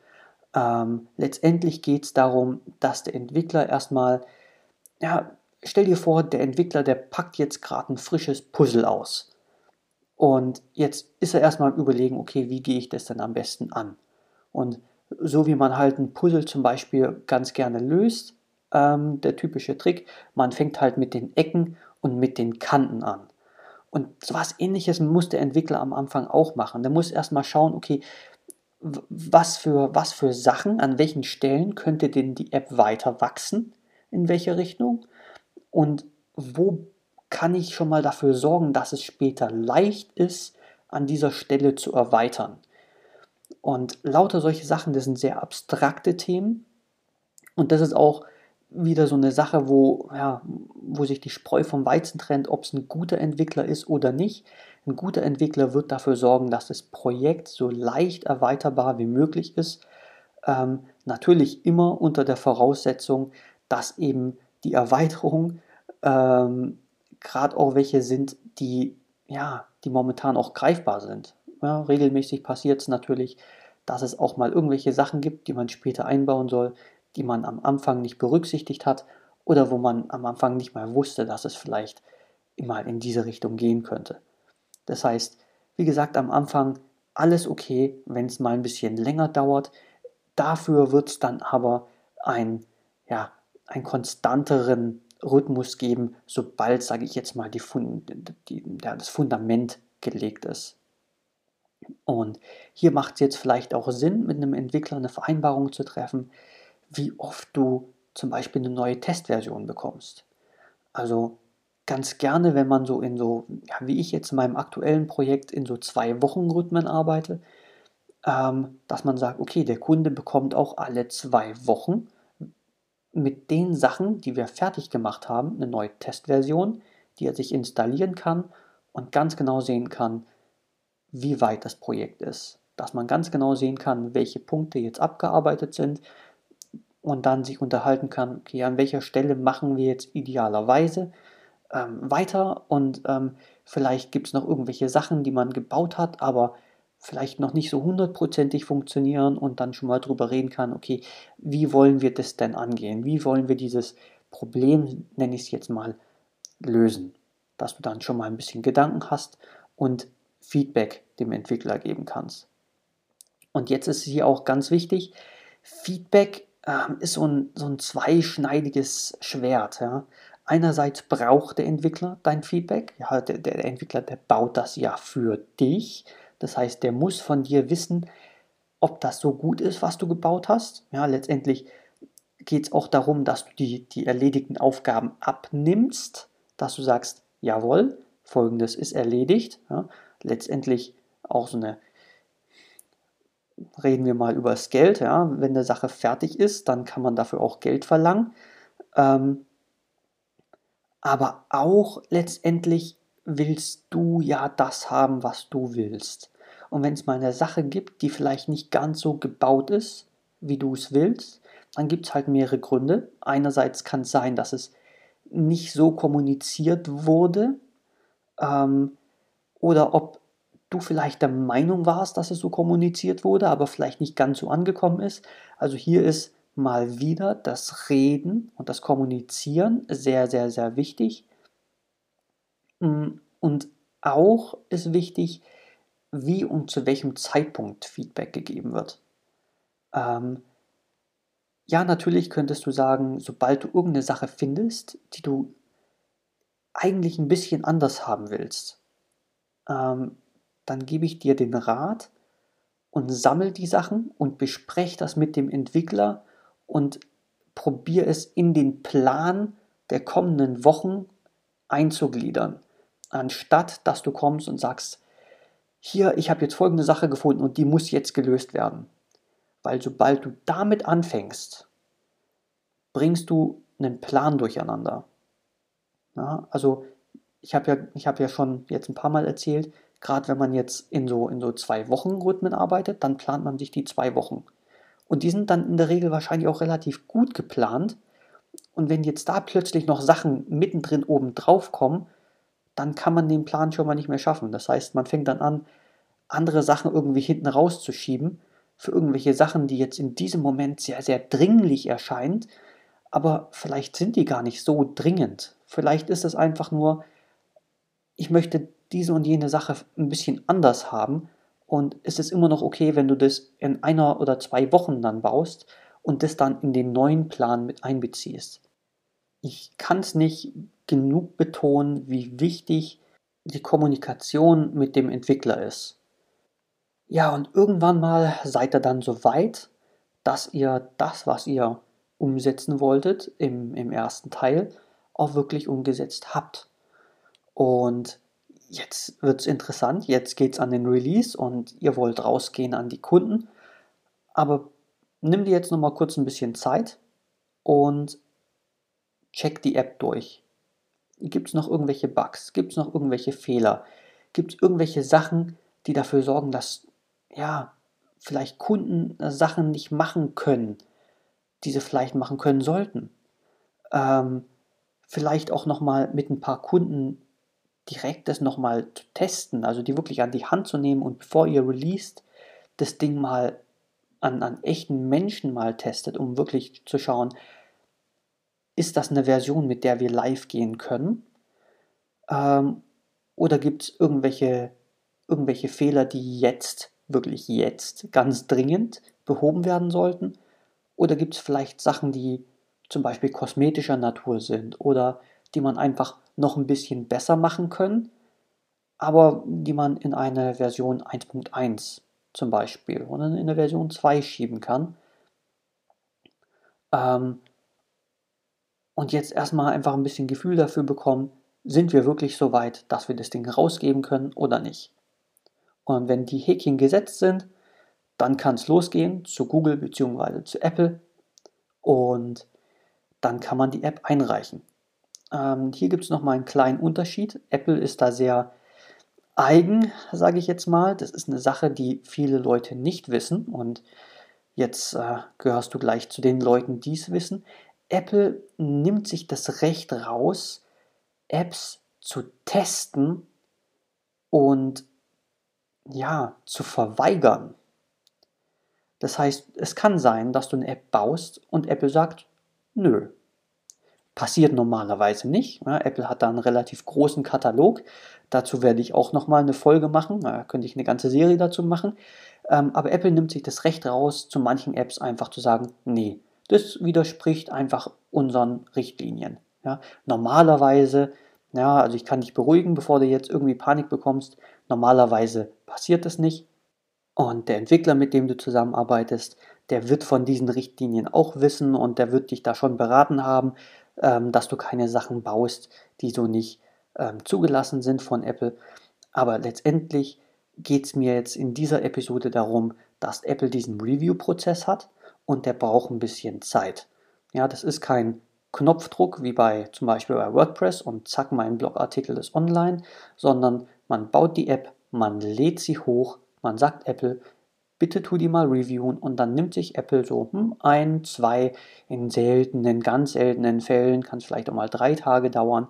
Ähm, letztendlich geht es darum, dass der Entwickler erstmal, ja, stell dir vor, der Entwickler, der packt jetzt gerade ein frisches Puzzle aus. Und jetzt ist er erstmal am Überlegen, okay, wie gehe ich das denn am besten an? Und so wie man halt ein Puzzle zum Beispiel ganz gerne löst, ähm, der typische Trick, man fängt halt mit den Ecken und mit den Kanten an. Und so was ähnliches muss der Entwickler am Anfang auch machen. Der muss erstmal schauen, okay, was für, was für Sachen, an welchen Stellen könnte denn die App weiter wachsen, in welche Richtung und wo kann ich schon mal dafür sorgen, dass es später leicht ist, an dieser Stelle zu erweitern. Und lauter solche Sachen, das sind sehr abstrakte Themen. Und das ist auch wieder so eine Sache, wo, ja, wo sich die Spreu vom Weizen trennt, ob es ein guter Entwickler ist oder nicht. Ein guter Entwickler wird dafür sorgen, dass das Projekt so leicht erweiterbar wie möglich ist. Ähm, natürlich immer unter der Voraussetzung, dass eben die Erweiterung ähm, gerade auch welche sind, die, ja, die momentan auch greifbar sind. Ja, regelmäßig passiert es natürlich, dass es auch mal irgendwelche Sachen gibt, die man später einbauen soll, die man am Anfang nicht berücksichtigt hat oder wo man am Anfang nicht mal wusste, dass es vielleicht mal in diese Richtung gehen könnte. Das heißt, wie gesagt, am Anfang alles okay, wenn es mal ein bisschen länger dauert. Dafür wird es dann aber ein, ja, einen konstanteren Rhythmus geben, sobald, sage ich jetzt mal, die Fund die, ja, das Fundament gelegt ist. Und hier macht es jetzt vielleicht auch Sinn, mit einem Entwickler eine Vereinbarung zu treffen, wie oft du zum Beispiel eine neue Testversion bekommst. Also ganz gerne, wenn man so in so, ja, wie ich jetzt in meinem aktuellen Projekt in so zwei Wochen Rhythmen arbeite, ähm, dass man sagt, okay, der Kunde bekommt auch alle zwei Wochen mit den Sachen, die wir fertig gemacht haben, eine neue Testversion, die er sich installieren kann und ganz genau sehen kann, wie weit das Projekt ist. Dass man ganz genau sehen kann, welche Punkte jetzt abgearbeitet sind und dann sich unterhalten kann, okay, an welcher Stelle machen wir jetzt idealerweise ähm, weiter und ähm, vielleicht gibt es noch irgendwelche Sachen, die man gebaut hat, aber vielleicht noch nicht so hundertprozentig funktionieren und dann schon mal drüber reden kann, okay, wie wollen wir das denn angehen? Wie wollen wir dieses Problem, nenne ich es jetzt mal, lösen? Dass du dann schon mal ein bisschen Gedanken hast und Feedback dem Entwickler geben kannst. Und jetzt ist hier auch ganz wichtig, Feedback äh, ist so ein, so ein zweischneidiges Schwert. Ja. Einerseits braucht der Entwickler dein Feedback. Ja, der, der Entwickler, der baut das ja für dich. Das heißt, der muss von dir wissen, ob das so gut ist, was du gebaut hast. Ja, letztendlich geht es auch darum, dass du die, die erledigten Aufgaben abnimmst, dass du sagst, jawohl, folgendes ist erledigt. Ja, letztendlich auch so eine, reden wir mal über das Geld. Ja, wenn eine Sache fertig ist, dann kann man dafür auch Geld verlangen. Ähm, aber auch letztendlich willst du ja das haben, was du willst. Und wenn es mal eine Sache gibt, die vielleicht nicht ganz so gebaut ist, wie du es willst, dann gibt es halt mehrere Gründe. Einerseits kann es sein, dass es nicht so kommuniziert wurde ähm, oder ob du vielleicht der Meinung warst, dass es so kommuniziert wurde, aber vielleicht nicht ganz so angekommen ist. Also hier ist mal wieder das Reden und das Kommunizieren sehr, sehr, sehr wichtig. Mm, und auch ist wichtig, wie und zu welchem Zeitpunkt Feedback gegeben wird. Ähm, ja, natürlich könntest du sagen, sobald du irgendeine Sache findest, die du eigentlich ein bisschen anders haben willst, ähm, dann gebe ich dir den Rat und sammel die Sachen und bespreche das mit dem Entwickler und probiere es in den Plan der kommenden Wochen einzugliedern, anstatt dass du kommst und sagst, hier, ich habe jetzt folgende Sache gefunden und die muss jetzt gelöst werden. Weil sobald du damit anfängst, bringst du einen Plan durcheinander. Ja, also ich habe ja, hab ja schon jetzt ein paar Mal erzählt, gerade wenn man jetzt in so, in so zwei Wochen Rhythmen arbeitet, dann plant man sich die zwei Wochen. Und die sind dann in der Regel wahrscheinlich auch relativ gut geplant. Und wenn jetzt da plötzlich noch Sachen mittendrin oben drauf kommen, dann kann man den Plan schon mal nicht mehr schaffen. Das heißt, man fängt dann an, andere Sachen irgendwie hinten rauszuschieben für irgendwelche Sachen, die jetzt in diesem Moment sehr, sehr dringlich erscheinen, aber vielleicht sind die gar nicht so dringend. Vielleicht ist es einfach nur, ich möchte diese und jene Sache ein bisschen anders haben und es ist immer noch okay, wenn du das in einer oder zwei Wochen dann baust und das dann in den neuen Plan mit einbeziehst. Ich kann es nicht genug betonen, wie wichtig die Kommunikation mit dem Entwickler ist. Ja, und irgendwann mal seid ihr dann so weit, dass ihr das, was ihr umsetzen wolltet im, im ersten Teil, auch wirklich umgesetzt habt. Und jetzt wird es interessant, jetzt geht es an den Release und ihr wollt rausgehen an die Kunden. Aber nimm dir jetzt nochmal kurz ein bisschen Zeit und check die App durch. Gibt es noch irgendwelche Bugs? Gibt es noch irgendwelche Fehler? Gibt es irgendwelche Sachen, die dafür sorgen, dass ja, vielleicht Kunden äh, Sachen nicht machen können, die sie vielleicht machen können sollten. Ähm, vielleicht auch nochmal mit ein paar Kunden direkt das nochmal zu testen, also die wirklich an die Hand zu nehmen und bevor ihr released, das Ding mal an, an echten Menschen mal testet, um wirklich zu schauen, ist das eine Version, mit der wir live gehen können? Ähm, oder gibt es irgendwelche, irgendwelche Fehler, die jetzt, wirklich jetzt, ganz dringend behoben werden sollten? Oder gibt es vielleicht Sachen, die zum Beispiel kosmetischer Natur sind oder die man einfach noch ein bisschen besser machen können, aber die man in eine Version 1.1 zum Beispiel oder in eine Version 2 schieben kann. Ähm, und jetzt erstmal einfach ein bisschen Gefühl dafür bekommen, sind wir wirklich so weit, dass wir das Ding rausgeben können oder nicht. Und wenn die Häkchen gesetzt sind, dann kann es losgehen zu Google bzw. zu Apple und dann kann man die App einreichen. Ähm, hier gibt es nochmal einen kleinen Unterschied. Apple ist da sehr eigen, sage ich jetzt mal. Das ist eine Sache, die viele Leute nicht wissen und jetzt äh, gehörst du gleich zu den Leuten, die es wissen. Apple nimmt sich das Recht raus, Apps zu testen und ja, zu verweigern. Das heißt, es kann sein, dass du eine App baust und Apple sagt, nö, Passiert normalerweise nicht. Ja, Apple hat da einen relativ großen Katalog. Dazu werde ich auch nochmal eine Folge machen. Da könnte ich eine ganze Serie dazu machen. Ähm, aber Apple nimmt sich das Recht raus, zu manchen Apps einfach zu sagen, nee, das widerspricht einfach unseren Richtlinien. Ja, normalerweise, ja, also ich kann dich beruhigen, bevor du jetzt irgendwie Panik bekommst. Normalerweise passiert das nicht. Und der Entwickler, mit dem du zusammenarbeitest, der wird von diesen Richtlinien auch wissen und der wird dich da schon beraten haben, ähm, dass du keine Sachen baust, die so nicht ähm, zugelassen sind von Apple. Aber letztendlich geht es mir jetzt in dieser Episode darum, dass Apple diesen Review-Prozess hat und der braucht ein bisschen Zeit. Ja, das ist kein Knopfdruck wie bei zum Beispiel bei WordPress und zack, mein Blogartikel ist online, sondern man baut die App, man lädt sie hoch, man sagt Apple, bitte tu die mal reviewen und dann nimmt sich Apple so hm, ein, zwei, in seltenen, ganz seltenen Fällen, kann es vielleicht auch mal drei Tage dauern,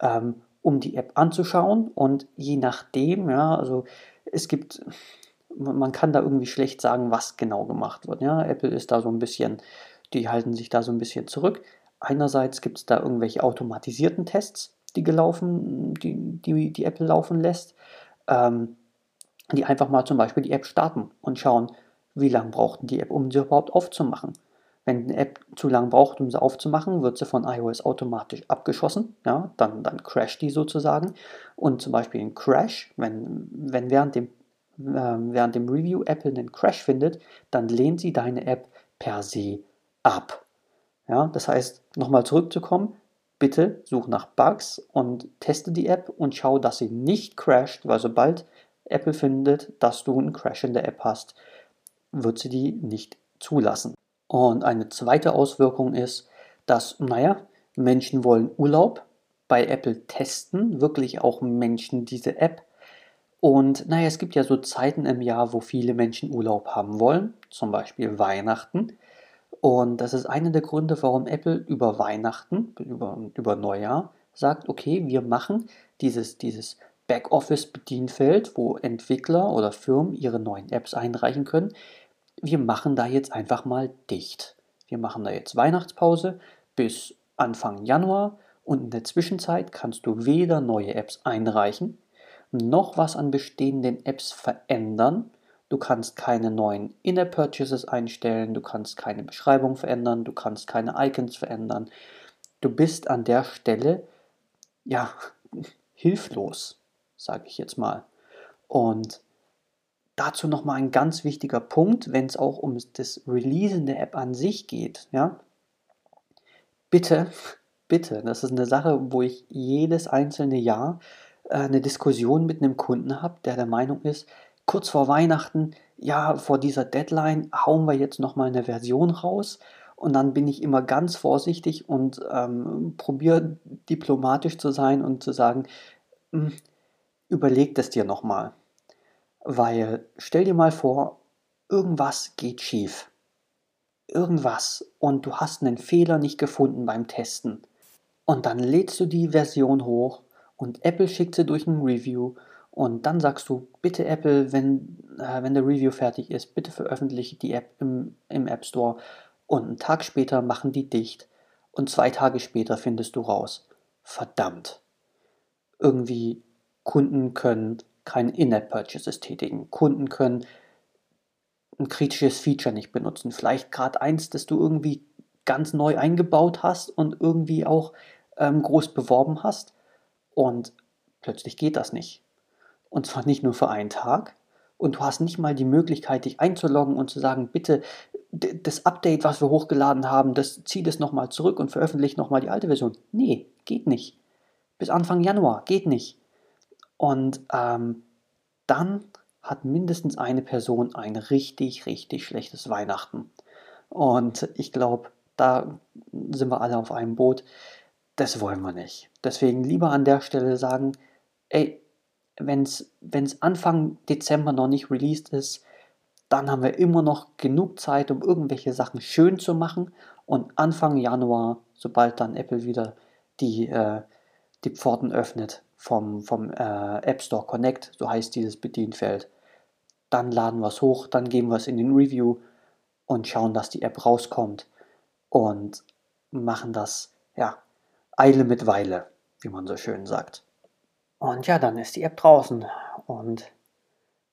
ähm, um die App anzuschauen und je nachdem, ja, also es gibt, man kann da irgendwie schlecht sagen, was genau gemacht wird, ja, Apple ist da so ein bisschen, die halten sich da so ein bisschen zurück. Einerseits gibt es da irgendwelche automatisierten Tests, die gelaufen, die, die, die Apple laufen lässt. Ähm, die einfach mal zum Beispiel die App starten und schauen, wie lange braucht die App, um sie überhaupt aufzumachen. Wenn eine App zu lange braucht, um sie aufzumachen, wird sie von iOS automatisch abgeschossen. Ja, dann, dann crasht die sozusagen. Und zum Beispiel ein Crash, wenn, wenn während, dem, äh, während dem Review Apple einen Crash findet, dann lehnt sie deine App per se ab. Ja, das heißt, nochmal zurückzukommen, bitte such nach Bugs und teste die App und schau, dass sie nicht crasht, weil sobald Apple findet, dass du einen Crash in der App hast, wird sie die nicht zulassen. Und eine zweite Auswirkung ist, dass, naja, Menschen wollen Urlaub bei Apple testen, wirklich auch Menschen diese App. Und naja, es gibt ja so Zeiten im Jahr, wo viele Menschen Urlaub haben wollen, zum Beispiel Weihnachten. Und das ist einer der Gründe, warum Apple über Weihnachten, über, über Neujahr sagt, okay, wir machen dieses, dieses Backoffice-Bedienfeld, wo Entwickler oder Firmen ihre neuen Apps einreichen können. Wir machen da jetzt einfach mal dicht. Wir machen da jetzt Weihnachtspause bis Anfang Januar und in der Zwischenzeit kannst du weder neue Apps einreichen, noch was an bestehenden Apps verändern. Du kannst keine neuen Inner Purchases einstellen, du kannst keine Beschreibung verändern, du kannst keine Icons verändern. Du bist an der Stelle ja [laughs] hilflos sage ich jetzt mal. Und dazu nochmal ein ganz wichtiger Punkt, wenn es auch um das Releasen der App an sich geht. Ja? Bitte, [laughs] bitte, das ist eine Sache, wo ich jedes einzelne Jahr äh, eine Diskussion mit einem Kunden habe, der der Meinung ist, kurz vor Weihnachten, ja, vor dieser Deadline hauen wir jetzt nochmal eine Version raus. Und dann bin ich immer ganz vorsichtig und ähm, probiere diplomatisch zu sein und zu sagen, hm, überleg das dir nochmal. Weil stell dir mal vor, irgendwas geht schief. Irgendwas und du hast einen Fehler nicht gefunden beim Testen. Und dann lädst du die Version hoch und Apple schickt sie durch ein Review und dann sagst du, bitte Apple, wenn, äh, wenn der Review fertig ist, bitte veröffentliche die App im, im App Store und einen Tag später machen die dicht und zwei Tage später findest du raus, verdammt, irgendwie Kunden können kein In-App-Purchases tätigen, Kunden können ein kritisches Feature nicht benutzen, vielleicht gerade eins, das du irgendwie ganz neu eingebaut hast und irgendwie auch ähm, groß beworben hast und plötzlich geht das nicht. Und zwar nicht nur für einen Tag. Und du hast nicht mal die Möglichkeit, dich einzuloggen und zu sagen, bitte, das Update, was wir hochgeladen haben, das zieht es nochmal zurück und veröffentlicht nochmal die alte Version. Nee, geht nicht. Bis Anfang Januar, geht nicht. Und ähm, dann hat mindestens eine Person ein richtig, richtig schlechtes Weihnachten. Und ich glaube, da sind wir alle auf einem Boot. Das wollen wir nicht. Deswegen lieber an der Stelle sagen, ey, wenn es Anfang Dezember noch nicht released ist, dann haben wir immer noch genug Zeit, um irgendwelche Sachen schön zu machen. Und Anfang Januar, sobald dann Apple wieder die, äh, die Pforten öffnet vom, vom äh, App Store Connect, so heißt dieses Bedienfeld, dann laden wir es hoch, dann geben wir es in den Review und schauen, dass die App rauskommt und machen das, ja, Eile mit Weile, wie man so schön sagt. Und ja, dann ist die App draußen und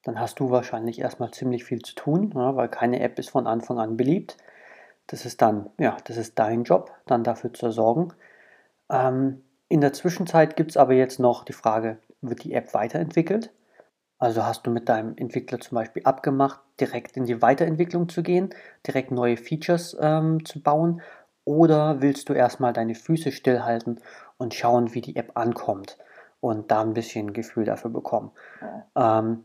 dann hast du wahrscheinlich erstmal ziemlich viel zu tun, ja, weil keine App ist von Anfang an beliebt. Das ist dann, ja, das ist dein Job, dann dafür zu sorgen. Ähm, in der Zwischenzeit gibt es aber jetzt noch die Frage, wird die App weiterentwickelt? Also hast du mit deinem Entwickler zum Beispiel abgemacht, direkt in die Weiterentwicklung zu gehen, direkt neue Features ähm, zu bauen? Oder willst du erstmal deine Füße stillhalten und schauen, wie die App ankommt? und da ein bisschen Gefühl dafür bekommen. Ja. Ähm,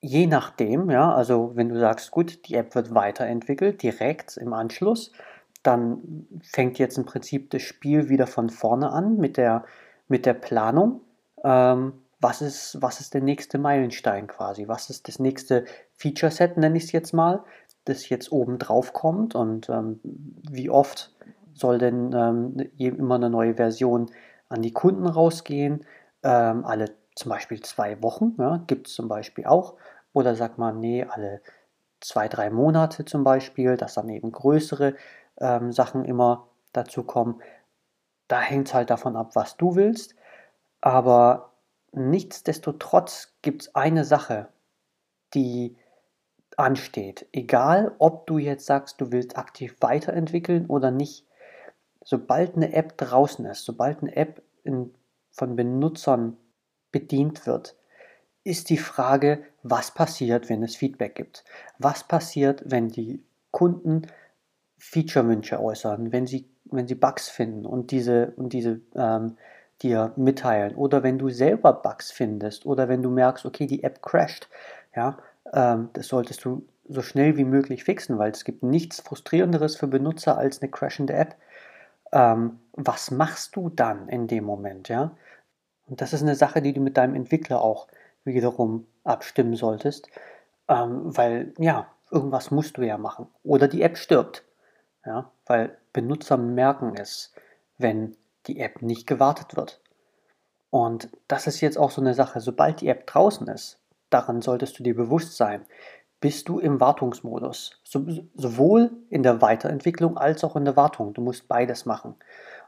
je nachdem, ja, also wenn du sagst, gut, die App wird weiterentwickelt, direkt im Anschluss, dann fängt jetzt im Prinzip das Spiel wieder von vorne an mit der, mit der Planung. Ähm, was, ist, was ist der nächste Meilenstein quasi? Was ist das nächste Feature-Set, nenne ich es jetzt mal, das jetzt oben drauf kommt und ähm, wie oft soll denn ähm, immer eine neue Version an die Kunden rausgehen? ähm, alle zum Beispiel zwei Wochen, ja, gibt es zum Beispiel auch. Oder sagt man, nee, alle zwei, drei Monate zum Beispiel, dass dann eben größere ähm, Sachen immer dazu kommen. Da hängt es halt davon ab, was du willst. Aber nichtsdestotrotz gibt es eine Sache, die ansteht. Egal, ob du jetzt sagst, du willst aktiv weiterentwickeln oder nicht. Sobald eine App draußen ist, sobald eine App in von Benutzern bedient wird, ist die Frage, was passiert, wenn es Feedback gibt? Was passiert, wenn die Kunden Feature-Wünsche äußern, wenn sie, wenn sie Bugs finden und diese, und diese ähm, dir mitteilen? Oder wenn du selber Bugs findest oder wenn du merkst, okay, die App crasht, ja, ähm, das solltest du so schnell wie möglich fixen, weil es gibt nichts frustrierenderes für Benutzer als eine crashende App ähm, was machst du dann in dem Moment, ja? Und das ist eine Sache, die du mit deinem Entwickler auch wiederum abstimmen solltest, ähm, weil ja, irgendwas musst du ja machen. Oder die App stirbt, ja, weil Benutzer merken es, wenn die App nicht gewartet wird. Und das ist jetzt auch so eine Sache, sobald die App draußen ist, daran solltest du dir bewusst sein, bist du im Wartungsmodus. So, sowohl in der Weiterentwicklung als auch in der Wartung. Du musst beides machen.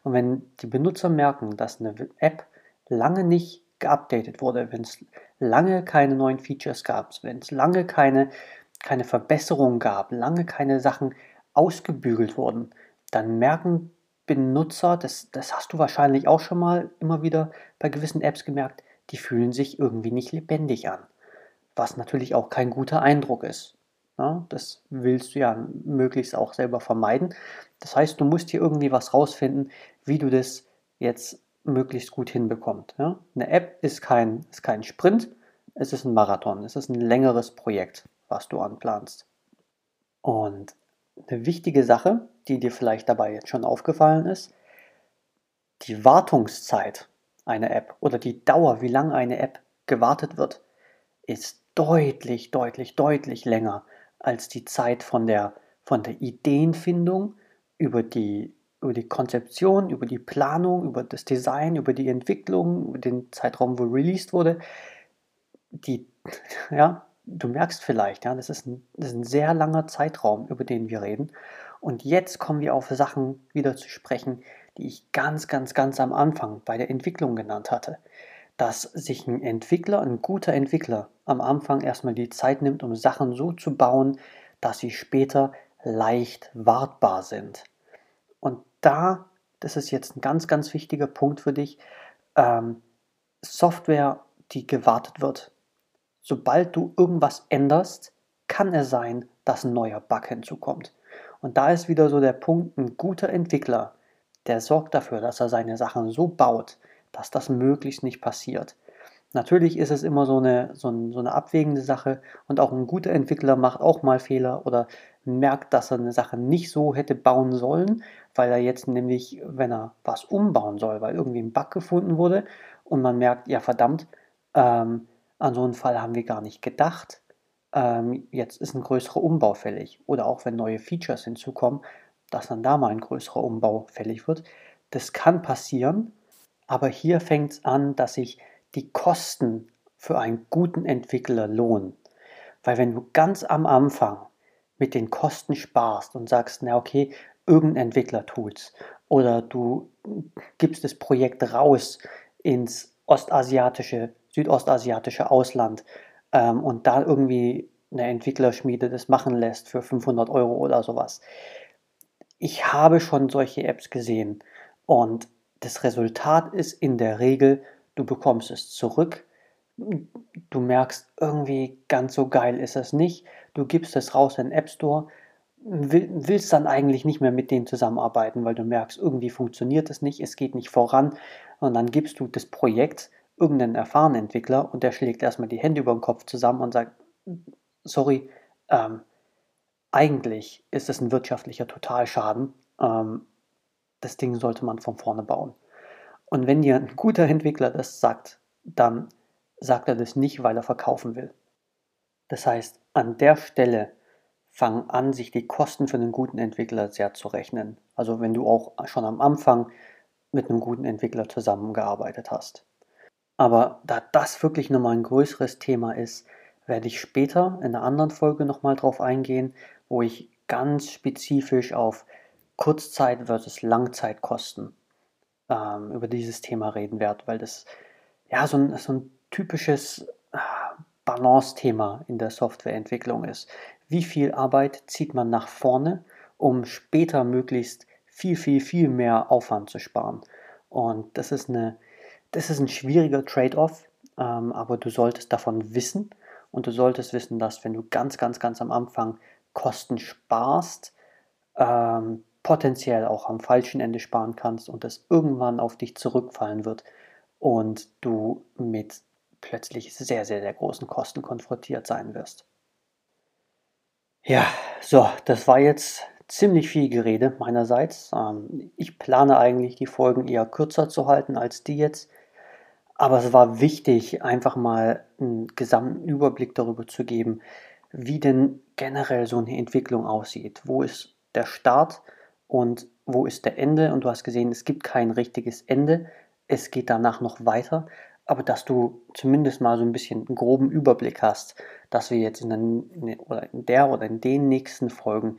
Und wenn die Benutzer merken, dass eine App lange nicht geupdatet wurde, wenn es lange keine neuen Features gab, wenn es lange keine, keine Verbesserungen gab, lange keine Sachen ausgebügelt wurden, dann merken Benutzer, das, das hast du wahrscheinlich auch schon mal immer wieder bei gewissen Apps gemerkt, die fühlen sich irgendwie nicht lebendig an was natürlich auch kein guter Eindruck ist. Ja, das willst du ja möglichst auch selber vermeiden. Das heißt, du musst hier irgendwie was rausfinden, wie du das jetzt möglichst gut hinbekommst. Ja? Eine App ist kein, ist kein Sprint, es ist ein Marathon, es ist ein längeres Projekt, was du anplanst. Und eine wichtige Sache, die dir vielleicht dabei jetzt schon aufgefallen ist, die Wartungszeit einer App oder die Dauer, wie lange eine App gewartet wird, ist deutlich, deutlich, deutlich länger als die Zeit von der, von der Ideenfindung über die, über die Konzeption, über die Planung, über das Design, über die Entwicklung, über den Zeitraum, wo released wurde. Die, [laughs] ja, du merkst vielleicht, ja, das ist, ein, das ist ein sehr langer Zeitraum, über den wir reden. Und jetzt kommen wir auf Sachen wieder zu sprechen, die ich ganz, ganz, ganz am Anfang bei der Entwicklung genannt hatte. Dass sich ein Entwickler, ein guter Entwickler, am Anfang erstmal die Zeit nimmt, um Sachen so zu bauen, dass sie später leicht wartbar sind. Und da, das ist jetzt ein ganz, ganz wichtiger Punkt für dich, ähm, Software, die gewartet wird, sobald du irgendwas änderst, kann es sein, dass ein neuer Bug hinzukommt. Und da ist wieder so der Punkt, ein guter Entwickler, der sorgt dafür, dass er seine Sachen so baut, dass das möglichst nicht passiert. Natürlich ist es immer so eine, so, ein, so eine abwägende Sache und auch ein guter Entwickler macht auch mal Fehler oder merkt, dass er eine Sache nicht so hätte bauen sollen, weil er jetzt nämlich, wenn er was umbauen soll, weil irgendwie ein Bug gefunden wurde und man merkt, ja verdammt, ähm, an so einen Fall haben wir gar nicht gedacht. Ähm, jetzt ist ein größerer Umbau fällig. Oder auch wenn neue Features hinzukommen, dass dann da mal ein größerer Umbau fällig wird. Das kann passieren, aber hier fängt es an, dass sich die Kosten für einen guten Entwickler lohnen. Weil wenn du ganz am Anfang mit den Kosten sparst und sagst, na okay, irgendein Entwickler tut's oder du gibst das Projekt raus ins ostasiatische südostasiatische Ausland ähm, und da irgendwie eine Entwicklerschmiede das machen lässt für 500 Euro oder sowas. Ich habe schon solche Apps gesehen und das Resultat ist in der Regel, du bekommst es zurück, du merkst irgendwie ganz so geil ist es nicht, du gibst es raus in den App Store, willst dann eigentlich nicht mehr mit denen zusammenarbeiten, weil du merkst, irgendwie funktioniert es nicht, es geht nicht voran. Und dann gibst du das Projekt irgendeinen erfahrenen Entwickler und der schlägt erstmal die Hände über den Kopf zusammen und sagt, sorry, ähm, eigentlich ist es ein wirtschaftlicher Totalschaden. Ähm, das Ding sollte man von vorne bauen. Und wenn dir ein guter Entwickler das sagt, dann sagt er das nicht, weil er verkaufen will. Das heißt, an der Stelle fangen an, sich die Kosten für einen guten Entwickler sehr zu rechnen. Also wenn du auch schon am Anfang mit einem guten Entwickler zusammengearbeitet hast. Aber da das wirklich nochmal ein größeres Thema ist, werde ich später in einer anderen Folge nochmal drauf eingehen, wo ich ganz spezifisch auf Kurzzeit versus Langzeitkosten ähm, über dieses Thema reden werde, weil das ja so ein, so ein typisches äh, Balance-Thema in der Softwareentwicklung ist. Wie viel Arbeit zieht man nach vorne, um später möglichst viel, viel, viel mehr Aufwand zu sparen? Und das ist eine das ist ein schwieriger Trade-off, ähm, aber du solltest davon wissen und du solltest wissen, dass wenn du ganz, ganz, ganz am Anfang Kosten sparst, ähm, potenziell auch am falschen Ende sparen kannst und das irgendwann auf dich zurückfallen wird und du mit plötzlich sehr, sehr, sehr großen Kosten konfrontiert sein wirst. Ja, so, das war jetzt ziemlich viel Gerede meinerseits. Ähm, ich plane eigentlich die Folgen eher kürzer zu halten als die jetzt. Aber es war wichtig, einfach mal einen gesamten Überblick darüber zu geben, wie denn generell so eine Entwicklung aussieht. Wo ist der Start und wo ist der Ende? Und du hast gesehen, es gibt kein richtiges Ende. Es geht danach noch weiter. Aber dass du zumindest mal so ein bisschen einen groben Überblick hast, dass wir jetzt in der, oder in der oder in den nächsten Folgen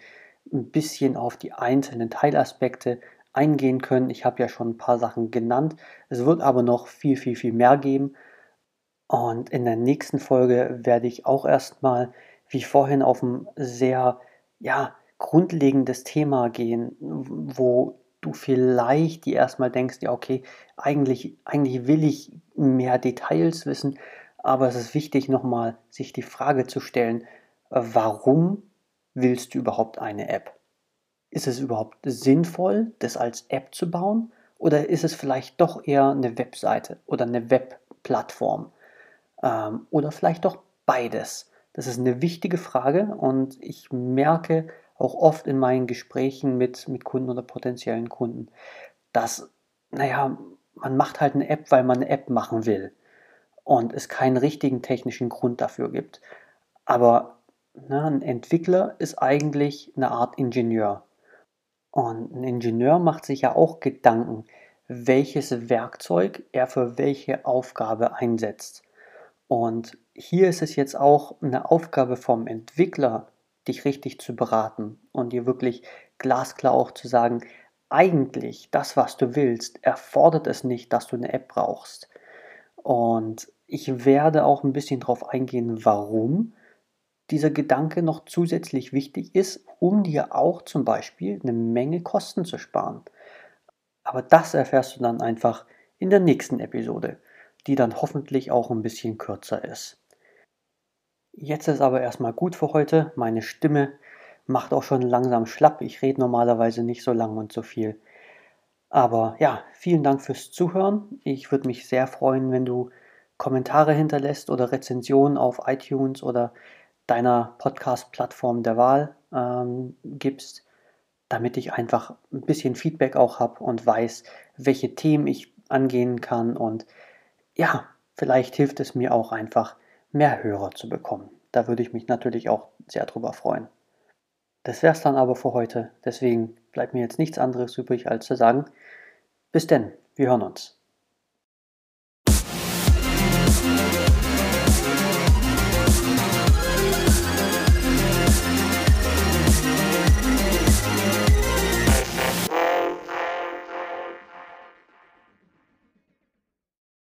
ein bisschen auf die einzelnen Teilaspekte eingehen können. Ich habe ja schon ein paar Sachen genannt. Es wird aber noch viel, viel, viel mehr geben. Und in der nächsten Folge werde ich auch erstmal, wie vorhin, auf ein sehr, ja, grundlegendes Thema gehen, wo du vielleicht dir erstmal denkst, ja, okay, eigentlich, eigentlich will ich mehr Details wissen, aber es ist wichtig, nochmal sich die Frage zu stellen, warum willst du überhaupt eine App? Ist es überhaupt sinnvoll, das als App zu bauen? Oder ist es vielleicht doch eher eine Webseite oder eine Webplattform? Ähm, oder vielleicht doch beides? Das ist eine wichtige Frage und ich merke auch oft in meinen Gesprächen mit, mit Kunden oder potenziellen Kunden, dass, naja, man macht halt eine App, weil man eine App machen will und es keinen richtigen technischen Grund dafür gibt. Aber Na, ein Entwickler ist eigentlich eine Art Ingenieur. Und ein Ingenieur macht sich ja auch Gedanken, welches Werkzeug er für welche Aufgabe einsetzt. Und hier ist es jetzt auch eine Aufgabe vom Entwickler, dich richtig zu beraten und dir wirklich glasklar auch zu sagen, eigentlich das, was du willst, erfordert es nicht, dass du eine App brauchst. Und ich werde auch ein bisschen darauf eingehen, warum dieser Gedanke noch zusätzlich wichtig ist, um dir auch zum Beispiel eine Menge Kosten zu sparen. Aber das erfährst du dann einfach in der nächsten Episode, die dann hoffentlich auch ein bisschen kürzer ist. Jetzt ist aber erstmal gut für heute. Meine Stimme macht auch schon langsam schlapp. Ich rede normalerweise nicht so lang und so viel. Aber ja, vielen Dank fürs Zuhören. Ich würde mich sehr freuen, wenn du Kommentare hinterlässt oder Rezensionen auf iTunes oder deiner Podcast-Plattform der Wahl ähm, gibst, damit ich einfach ein bisschen Feedback auch habe und weiß, welche Themen ich angehen kann. Und ja, vielleicht hilft es mir auch einfach, mehr Hörer zu bekommen. Da würde ich mich natürlich auch sehr drüber freuen. Das wäre es dann aber für heute. Deswegen bleibt mir jetzt nichts anderes übrig, als zu sagen, bis denn, wir hören uns.